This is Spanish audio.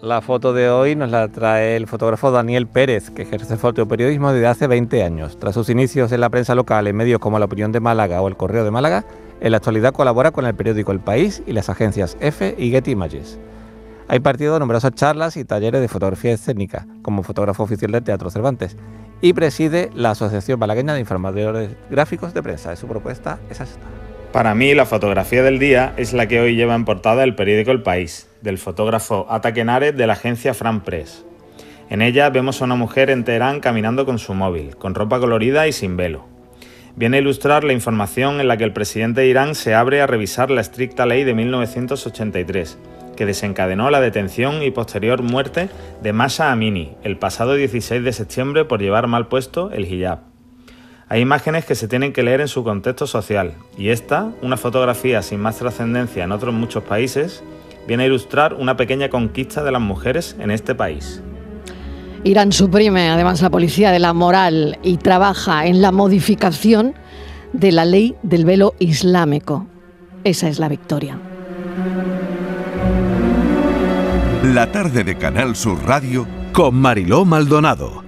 La foto de hoy nos la trae el fotógrafo Daniel Pérez, que ejerce fotoperiodismo desde hace 20 años. Tras sus inicios en la prensa local en medios como La Opinión de Málaga o El Correo de Málaga, en la actualidad colabora con el periódico El País y las agencias EFE y Getty Images. Ha impartido numerosas charlas y talleres de fotografía escénica como fotógrafo oficial del Teatro Cervantes y preside la Asociación Malagueña de Informadores Gráficos de Prensa. Su propuesta es esta. Para mí, la fotografía del día es la que hoy lleva en portada el periódico El País, del fotógrafo Ata Kenares de la agencia Fran Press. En ella vemos a una mujer en Teherán caminando con su móvil, con ropa colorida y sin velo. Viene a ilustrar la información en la que el presidente de Irán se abre a revisar la estricta ley de 1983, que desencadenó la detención y posterior muerte de Masha Amini el pasado 16 de septiembre por llevar mal puesto el hijab. Hay imágenes que se tienen que leer en su contexto social, y esta, una fotografía sin más trascendencia en otros muchos países, viene a ilustrar una pequeña conquista de las mujeres en este país. Irán suprime además la policía de la moral y trabaja en la modificación de la ley del velo islámico. Esa es la victoria. La tarde de Canal Sur Radio con Mariló Maldonado.